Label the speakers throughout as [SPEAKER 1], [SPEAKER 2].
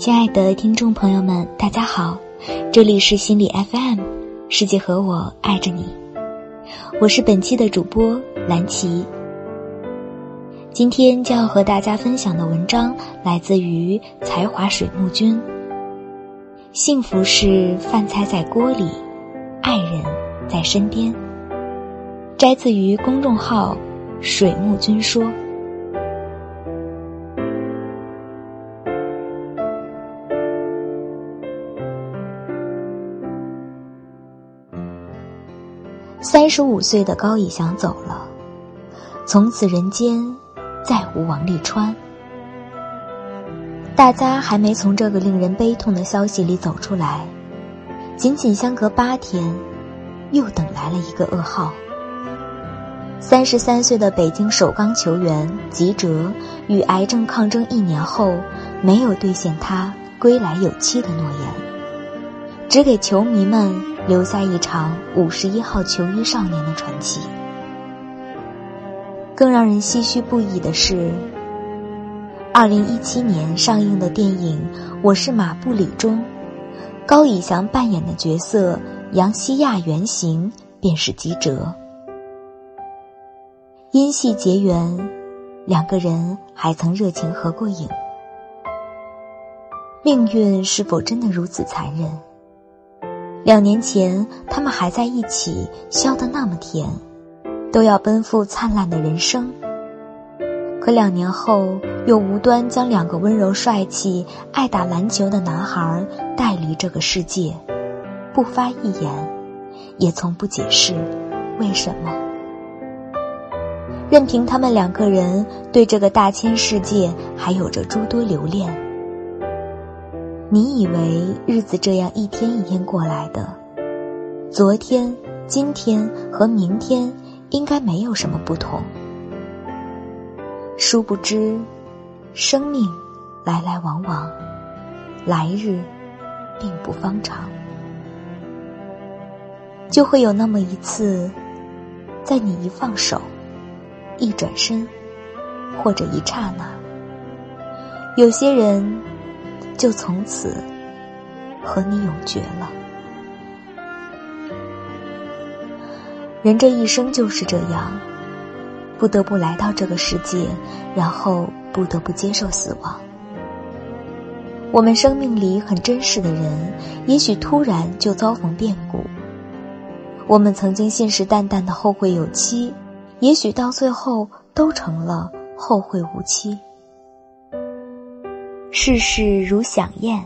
[SPEAKER 1] 亲爱的听众朋友们，大家好，这里是心理 FM，世界和我爱着你，我是本期的主播蓝琪。今天将要和大家分享的文章来自于才华水木君。幸福是饭菜在锅里，爱人在身边。摘自于公众号水木君说。三十五岁的高以翔走了，从此人间再无王沥川。大家还没从这个令人悲痛的消息里走出来，仅仅相隔八天，又等来了一个噩耗。三十三岁的北京首钢球员吉喆，与癌症抗争一年后，没有兑现他归来有期的诺言，只给球迷们。留下一场五十一号球衣少年的传奇。更让人唏嘘不已的是，二零一七年上映的电影《我是马布里》中，高以翔扮演的角色杨希亚原型便是吉喆。因戏结缘，两个人还曾热情合过影。命运是否真的如此残忍？两年前，他们还在一起，笑得那么甜，都要奔赴灿烂的人生。可两年后，又无端将两个温柔帅气、爱打篮球的男孩带离这个世界，不发一言，也从不解释为什么，任凭他们两个人对这个大千世界还有着诸多留恋。你以为日子这样一天一天过来的，昨天、今天和明天应该没有什么不同。殊不知，生命来来往往，来日并不方长，就会有那么一次，在你一放手、一转身，或者一刹那，有些人。就从此和你永绝了。人这一生就是这样，不得不来到这个世界，然后不得不接受死亡。我们生命里很珍视的人，也许突然就遭逢变故。我们曾经信誓旦旦的后会有期，也许到最后都成了后会无期。世事如响宴，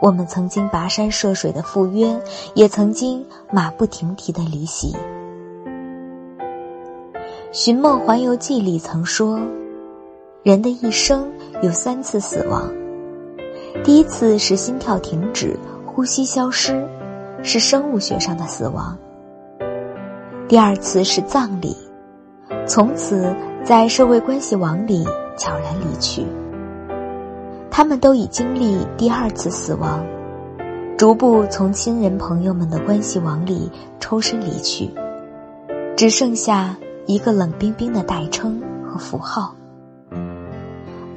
[SPEAKER 1] 我们曾经跋山涉水的赴约，也曾经马不停蹄的离席。《寻梦环游记》里曾说，人的一生有三次死亡，第一次是心跳停止、呼吸消失，是生物学上的死亡；第二次是葬礼，从此在社会关系网里悄然离去。他们都已经历第二次死亡，逐步从亲人朋友们的关系网里抽身离去，只剩下一个冷冰冰的代称和符号。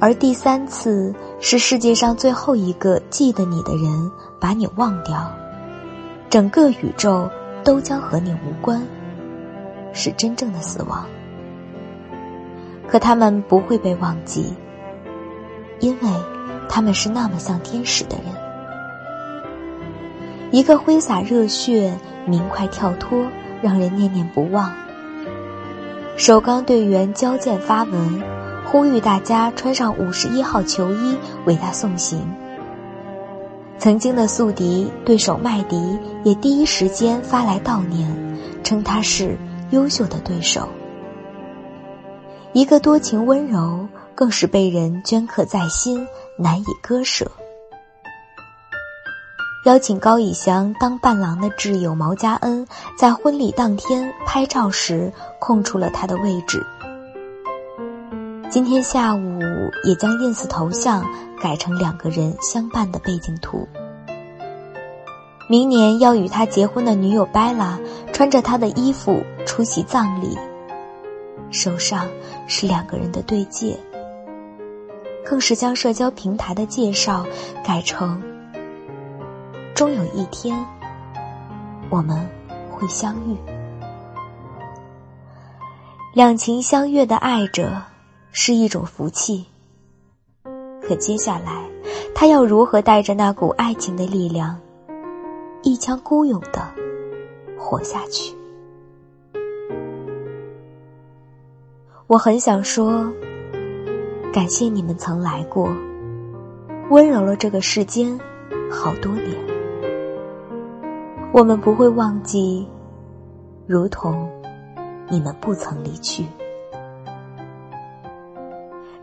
[SPEAKER 1] 而第三次是世界上最后一个记得你的人把你忘掉，整个宇宙都将和你无关，是真正的死亡。可他们不会被忘记，因为。他们是那么像天使的人，一个挥洒热血、明快跳脱，让人念念不忘。首钢队员交剑发文，呼吁大家穿上五十一号球衣为他送行。曾经的宿敌对手麦迪也第一时间发来悼念，称他是优秀的对手。一个多情温柔，更是被人镌刻在心。难以割舍。邀请高以翔当伴郎的挚友毛家恩，在婚礼当天拍照时空出了他的位置。今天下午也将 ins 头像改成两个人相伴的背景图。明年要与他结婚的女友 Bella 穿着他的衣服出席葬礼，手上是两个人的对戒。更是将社交平台的介绍改成“终有一天我们会相遇”。两情相悦的爱着是一种福气，可接下来他要如何带着那股爱情的力量，一腔孤勇的活下去？我很想说，感谢你们曾来过，温柔了这个世间好多年。我们不会忘记，如同你们不曾离去。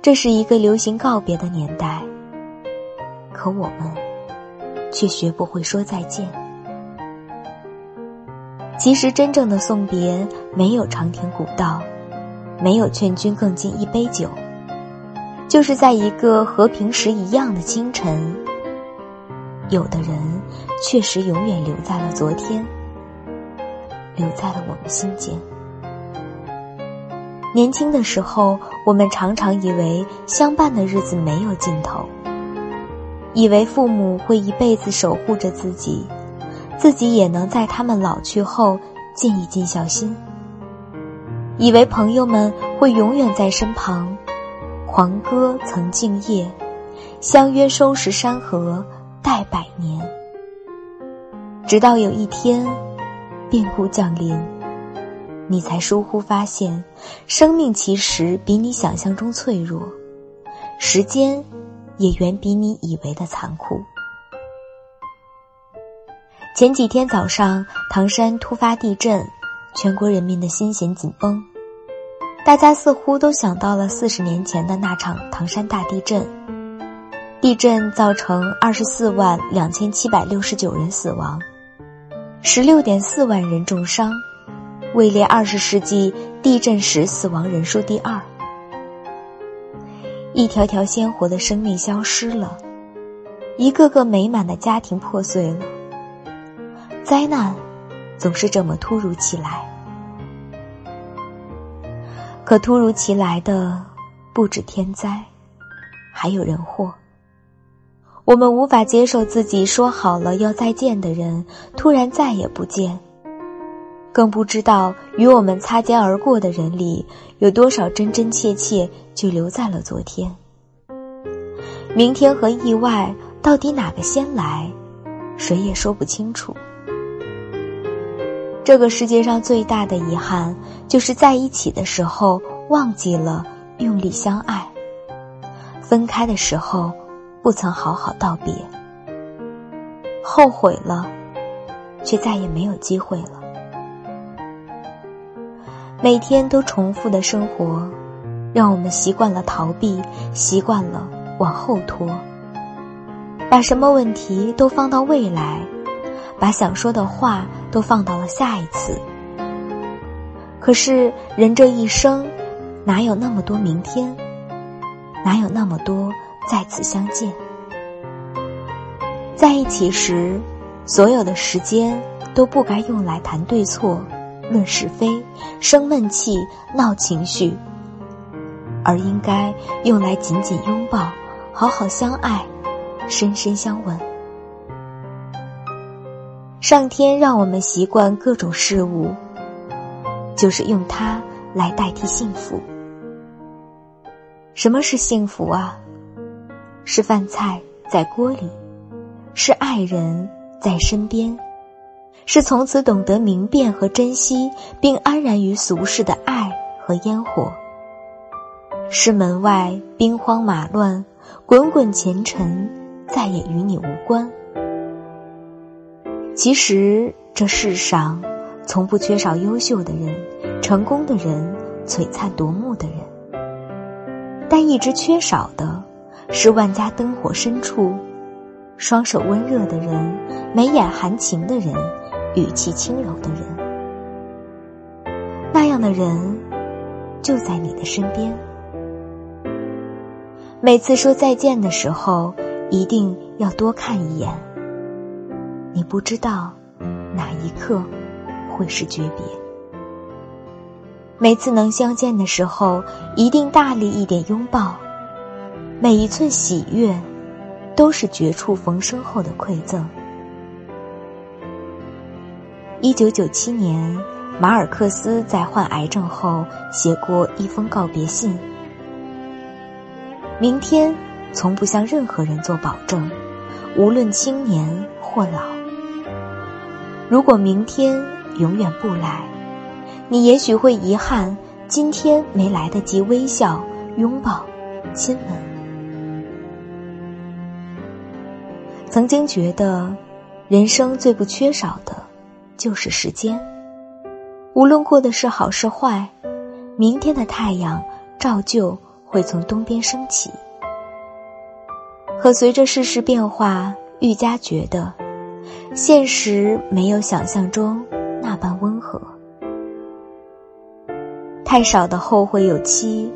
[SPEAKER 1] 这是一个流行告别的年代，可我们却学不会说再见。其实，真正的送别没有长亭古道。没有劝君更尽一杯酒，就是在一个和平时一样的清晨。有的人确实永远留在了昨天，留在了我们心间。年轻的时候，我们常常以为相伴的日子没有尽头，以为父母会一辈子守护着自己，自己也能在他们老去后尽一尽孝心。以为朋友们会永远在身旁，狂歌曾敬业，相约收拾山河待百年。直到有一天，变故降临，你才疏忽发现，生命其实比你想象中脆弱，时间也远比你以为的残酷。前几天早上，唐山突发地震。全国人民的心弦紧绷，大家似乎都想到了四十年前的那场唐山大地震。地震造成二十四万两千七百六十九人死亡，十六点四万人重伤，位列二十世纪地震时死亡人数第二。一条条鲜活的生命消失了，一个个美满的家庭破碎了。灾难。总是这么突如其来，可突如其来的不止天灾，还有人祸。我们无法接受自己说好了要再见的人突然再也不见，更不知道与我们擦肩而过的人里有多少真真切切就留在了昨天。明天和意外到底哪个先来，谁也说不清楚。这个世界上最大的遗憾，就是在一起的时候忘记了用力相爱，分开的时候不曾好好道别，后悔了，却再也没有机会了。每天都重复的生活，让我们习惯了逃避，习惯了往后拖，把什么问题都放到未来。把想说的话都放到了下一次。可是人这一生，哪有那么多明天？哪有那么多再次相见？在一起时，所有的时间都不该用来谈对错、论是非、生闷气、闹情绪，而应该用来紧紧拥抱、好好相爱、深深相吻。上天让我们习惯各种事物，就是用它来代替幸福。什么是幸福啊？是饭菜在锅里，是爱人在身边，是从此懂得明辨和珍惜，并安然于俗世的爱和烟火，是门外兵荒马乱，滚滚前尘再也与你无关。其实这世上，从不缺少优秀的人、成功的人、璀璨夺目的人，但一直缺少的，是万家灯火深处，双手温热的人、眉眼含情的人、语气轻柔的人。那样的人，就在你的身边。每次说再见的时候，一定要多看一眼。你不知道哪一刻会是诀别。每次能相见的时候，一定大力一点拥抱。每一寸喜悦，都是绝处逢生后的馈赠。一九九七年，马尔克斯在患癌症后写过一封告别信：“明天从不向任何人做保证，无论青年或老。如果明天永远不来，你也许会遗憾今天没来得及微笑、拥抱、亲吻。曾经觉得，人生最不缺少的。”就是时间，无论过的是好是坏，明天的太阳照旧会从东边升起。可随着世事变化，愈加觉得，现实没有想象中那般温和。太少的后会有期，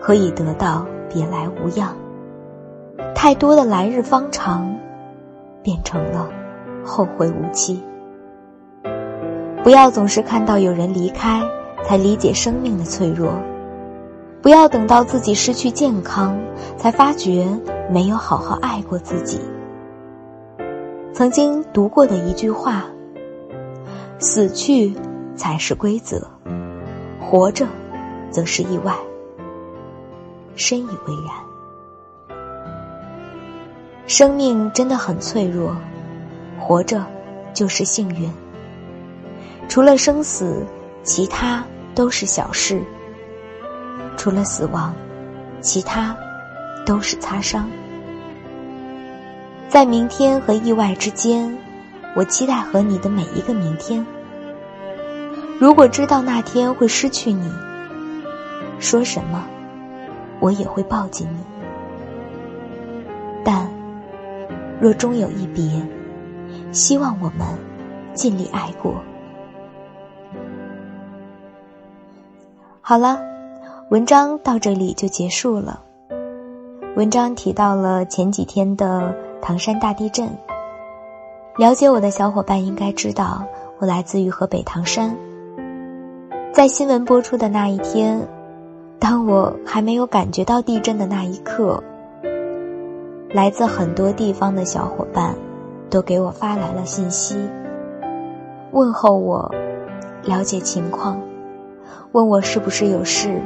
[SPEAKER 1] 可以得到别来无恙；太多的来日方长，变成了后会无期。不要总是看到有人离开，才理解生命的脆弱；不要等到自己失去健康，才发觉没有好好爱过自己。曾经读过的一句话：“死去才是规则，活着则是意外。”深以为然。生命真的很脆弱，活着就是幸运。除了生死，其他都是小事；除了死亡，其他都是擦伤。在明天和意外之间，我期待和你的每一个明天。如果知道那天会失去你，说什么，我也会抱紧你。但若终有一别，希望我们尽力爱过。好了，文章到这里就结束了。文章提到了前几天的唐山大地震。了解我的小伙伴应该知道，我来自于河北唐山。在新闻播出的那一天，当我还没有感觉到地震的那一刻，来自很多地方的小伙伴都给我发来了信息，问候我，了解情况。问我是不是有事？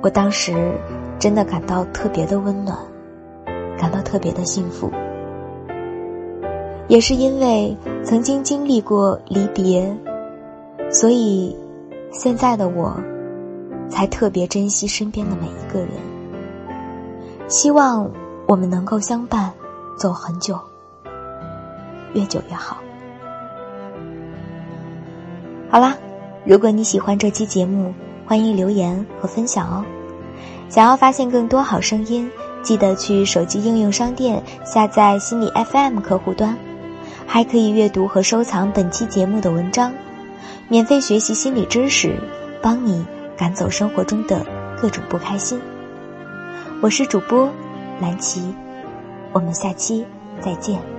[SPEAKER 1] 我当时真的感到特别的温暖，感到特别的幸福。也是因为曾经经历过离别，所以现在的我才特别珍惜身边的每一个人。希望我们能够相伴走很久，越久越好。好啦。如果你喜欢这期节目，欢迎留言和分享哦。想要发现更多好声音，记得去手机应用商店下载心理 FM 客户端，还可以阅读和收藏本期节目的文章，免费学习心理知识，帮你赶走生活中的各种不开心。我是主播蓝琪，我们下期再见。